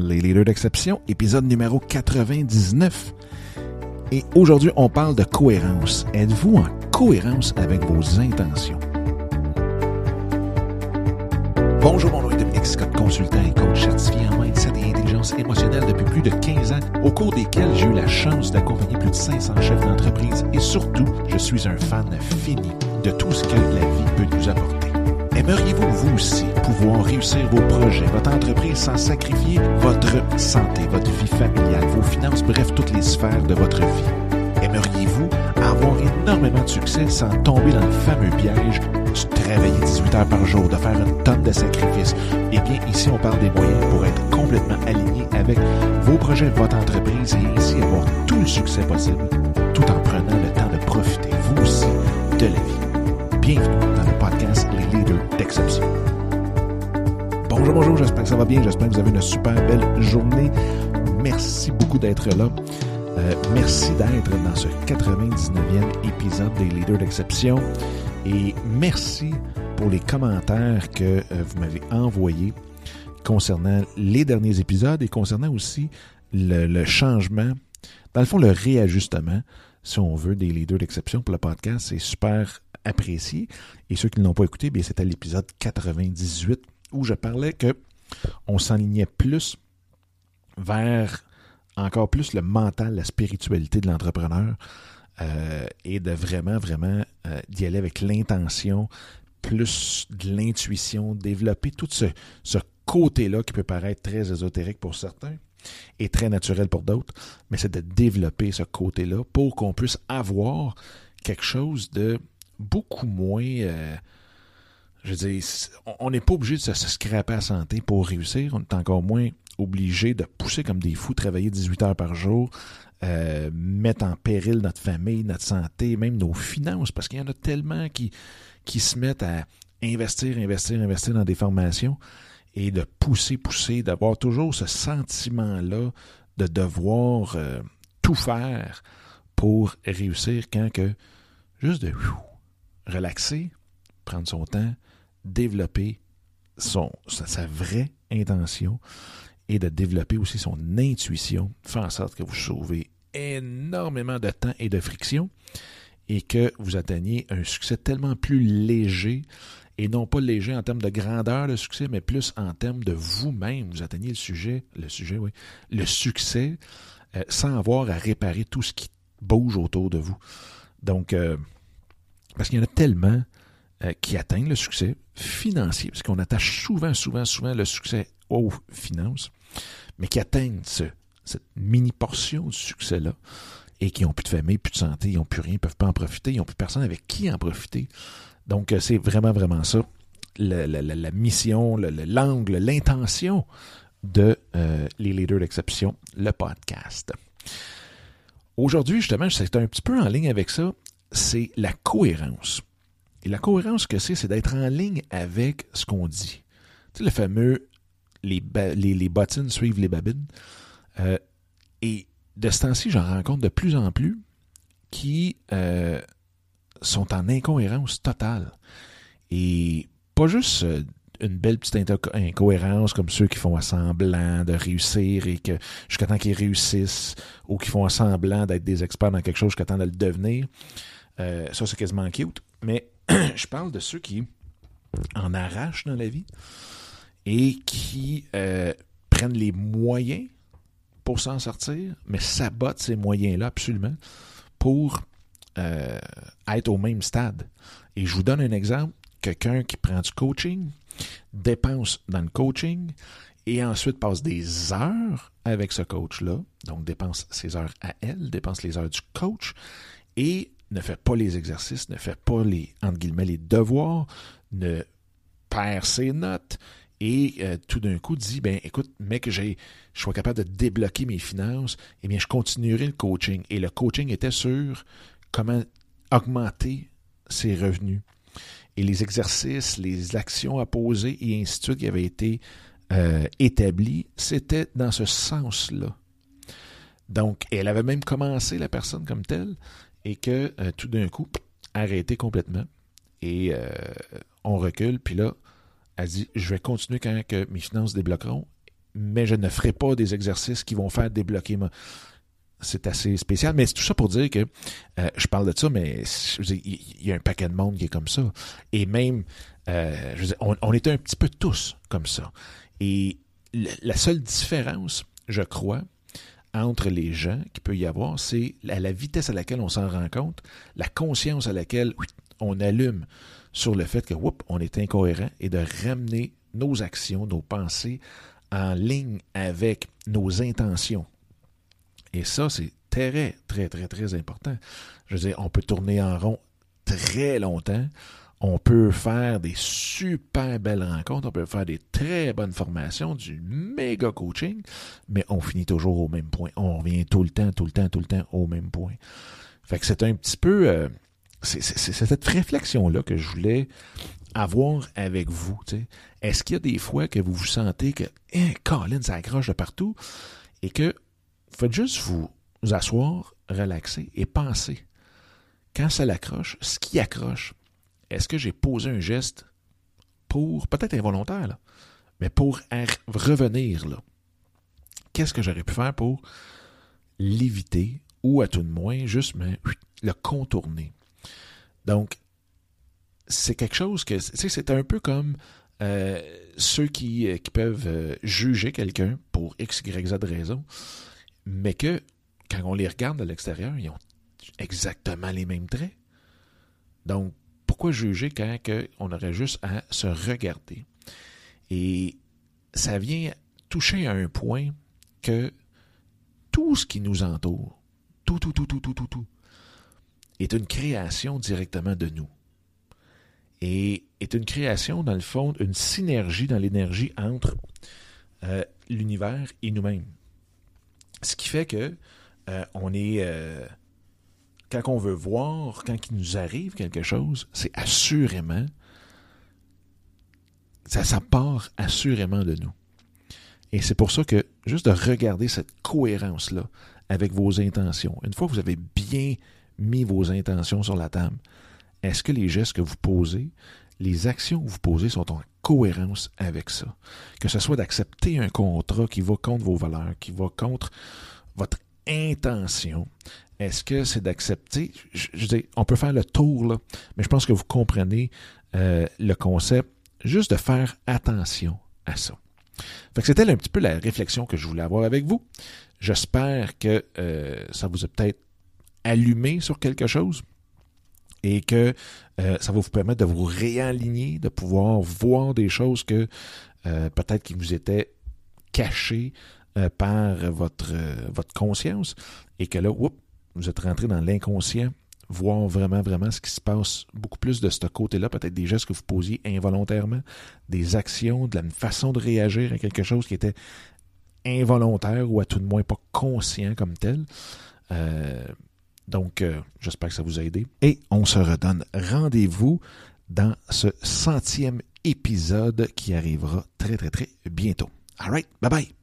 les leaders d'exception, épisode numéro 99. Et aujourd'hui, on parle de cohérence. Êtes-vous en cohérence avec vos intentions? Bonjour, mon nom est Dominique Scott, consultant et coach certifié en mindset et intelligence émotionnelle depuis plus de 15 ans, au cours desquels j'ai eu la chance d'accompagner plus de 500 chefs d'entreprise et surtout, je suis un fan fini de tout ce que la vie peut nous apporter. Aimeriez-vous, vous aussi, pouvoir réussir vos projets, votre entreprise sans sacrifier votre santé, votre vie familiale, vos finances, bref, toutes les sphères de votre vie? Aimeriez-vous avoir énormément de succès sans tomber dans le fameux piège de travailler 18 heures par jour, de faire une tonne de sacrifices? Eh bien, ici, on parle des moyens pour être complètement aligné avec vos projets, votre entreprise et ainsi avoir tout le succès possible, tout en prenant le temps de profiter, vous aussi, de la vie. Bonjour, j'espère que ça va bien, j'espère que vous avez une super belle journée. Merci beaucoup d'être là. Euh, merci d'être dans ce 99e épisode des Leaders d'Exception et merci pour les commentaires que euh, vous m'avez envoyés concernant les derniers épisodes et concernant aussi le, le, changement, dans le fond, le réajustement, si on veut, des leaders d'exception pour le podcast. C'est super apprécié. Et ceux qui ne l'ont pas écouté, bien, c'était l'épisode 98 où je parlais que on s'enlignait plus vers encore plus le mental, la spiritualité de l'entrepreneur euh, et de vraiment, vraiment euh, d'y aller avec l'intention, plus de l'intuition, développer tout ce, côté-là qui peut paraître très ésotérique pour certains et très naturel pour d'autres, mais c'est de développer ce côté-là pour qu'on puisse avoir quelque chose de beaucoup moins... Euh, je veux dire, on n'est pas obligé de se, scraper à santé pour réussir. On est encore moins obligé de pousser comme des fous, travailler 18 heures par jour, euh, mettre en péril notre famille, notre santé, même nos finances, parce qu'il y en a tellement qui, qui se mettent à investir, investir, investir dans des formations et de pousser, pousser, d'avoir toujours ce sentiment-là de devoir euh, tout faire pour réussir quand que juste de relaxer, prendre son temps, développer sa vraie intention et de développer aussi son intuition, faire en sorte que vous sauvez énormément de temps et de friction et que vous atteigniez un succès tellement plus léger et non pas léger en termes de grandeur de succès, mais plus en termes de vous-même. Vous atteignez le sujet, le sujet, oui, le succès euh, sans avoir à réparer tout ce qui bouge autour de vous. Donc, euh, parce qu'il y en a tellement euh, qui atteignent le succès financier, parce qu'on attache souvent, souvent, souvent le succès aux finances, mais qui atteignent ce, cette mini portion du succès-là et qui n'ont plus de famille, plus de santé, ils n'ont plus rien, ils ne peuvent pas en profiter, ils n'ont plus personne avec qui en profiter. Donc, c'est vraiment, vraiment ça, la, la, la mission, l'angle, l'intention de euh, les leaders d'exception, le podcast. Aujourd'hui, justement, c'est un petit peu en ligne avec ça, c'est la cohérence. Et la cohérence que c'est, c'est d'être en ligne avec ce qu'on dit. Tu sais, le fameux les, les, les, bottines suivent les babines. Euh, et de ce temps-ci, j'en rencontre de plus en plus qui euh, sont en incohérence totale. Et pas juste euh, une belle petite incohérence comme ceux qui font semblant de réussir et que jusqu'à temps qu'ils réussissent ou qui font semblant d'être des experts dans quelque chose jusqu'à temps de le devenir. Ça, c'est quasiment cute. Mais je parle de ceux qui en arrachent dans la vie et qui euh, prennent les moyens pour s'en sortir, mais sabotent ces moyens-là absolument pour euh, être au même stade. Et je vous donne un exemple. Quelqu'un qui prend du coaching, dépense dans le coaching et ensuite passe des heures avec ce coach-là, donc dépense ses heures à elle, dépense les heures du coach et ne fait pas les exercices, ne fait pas les, entre guillemets, les devoirs, ne perd ses notes et euh, tout d'un coup dit ben écoute mec j'ai je sois capable de débloquer mes finances eh bien je continuerai le coaching. Et le coaching était sur comment augmenter ses revenus. Et les exercices les actions à poser et ainsi de suite qui avaient été euh, établis c'était dans ce sens là donc elle avait même commencé la personne comme telle et que euh, tout d'un coup arrêté complètement et on recule puis là elle dit Je vais continuer quand que mes finances débloqueront mais je ne ferai pas des exercices qui vont faire débloquer ma... C'est assez spécial, mais c'est tout ça pour dire que euh, je parle de ça, mais il y a un paquet de monde qui est comme ça. Et même, euh, on était un petit peu tous comme ça. Et la seule différence, je crois, entre les gens qui peut y avoir, c'est la, la vitesse à laquelle on s'en rend compte, la conscience à laquelle on allume sur le fait que whoop, on est incohérent et de ramener nos actions, nos pensées en ligne avec nos intentions. Et ça, c'est très, très, très, très important. Je veux dire, on peut tourner en rond très longtemps on peut faire des super belles rencontres, on peut faire des très bonnes formations, du méga coaching, mais on finit toujours au même point. On revient tout le temps, tout le temps, tout le temps au même point. Fait que c'est un petit peu... Euh, c'est cette réflexion-là que je voulais avoir avec vous. Est-ce qu'il y a des fois que vous vous sentez que hein, Colin, ça accroche de partout et que vous faites juste vous, vous asseoir, relaxer et penser. Quand ça l'accroche, ce qui accroche, est-ce que j'ai posé un geste pour, peut-être involontaire, mais pour revenir là? Qu'est-ce que j'aurais pu faire pour l'éviter ou à tout de moins juste le contourner? Donc, c'est quelque chose que, tu sais, c'est un peu comme euh, ceux qui, euh, qui peuvent euh, juger quelqu'un pour X, Y, Z raison, mais que quand on les regarde de l'extérieur, ils ont exactement les mêmes traits. Donc, pourquoi juger quand on aurait juste à se regarder? Et ça vient toucher à un point que tout ce qui nous entoure, tout, tout, tout, tout, tout, tout, tout, est une création directement de nous. Et est une création, dans le fond, une synergie dans l'énergie entre euh, l'univers et nous-mêmes. Ce qui fait que euh, on est euh, quand on veut voir, quand il nous arrive quelque chose, c'est assurément, ça, part assurément de nous. Et c'est pour ça que juste de regarder cette cohérence-là avec vos intentions, une fois que vous avez bien mis vos intentions sur la table, est-ce que les gestes que vous posez, les actions que vous posez sont en cohérence avec ça? Que ce soit d'accepter un contrat qui va contre vos valeurs, qui va contre votre intention, est-ce que c'est d'accepter? Je, dis, on peut faire le tour, là, mais je pense que vous comprenez euh, le concept, juste de faire attention à ça. Fait que c'était un petit peu la réflexion que je voulais avoir avec vous. J'espère que euh, ça vous a peut-être allumé sur quelque chose et que euh, ça va vous permettre de vous réaligner, de pouvoir voir des choses que peut-être qui vous étaient cachées par votre, votre conscience et que là, oups, vous êtes rentré dans l'inconscient, voir vraiment, vraiment ce qui se passe beaucoup plus de ce côté-là, peut-être des gestes que vous posiez involontairement, des actions, de la façon de réagir à quelque chose qui était involontaire ou à tout de moins pas conscient comme tel. Euh, donc, euh, j'espère que ça vous a aidé. Et on se redonne rendez-vous dans ce centième épisode qui arrivera très, très, très bientôt. All right, bye bye.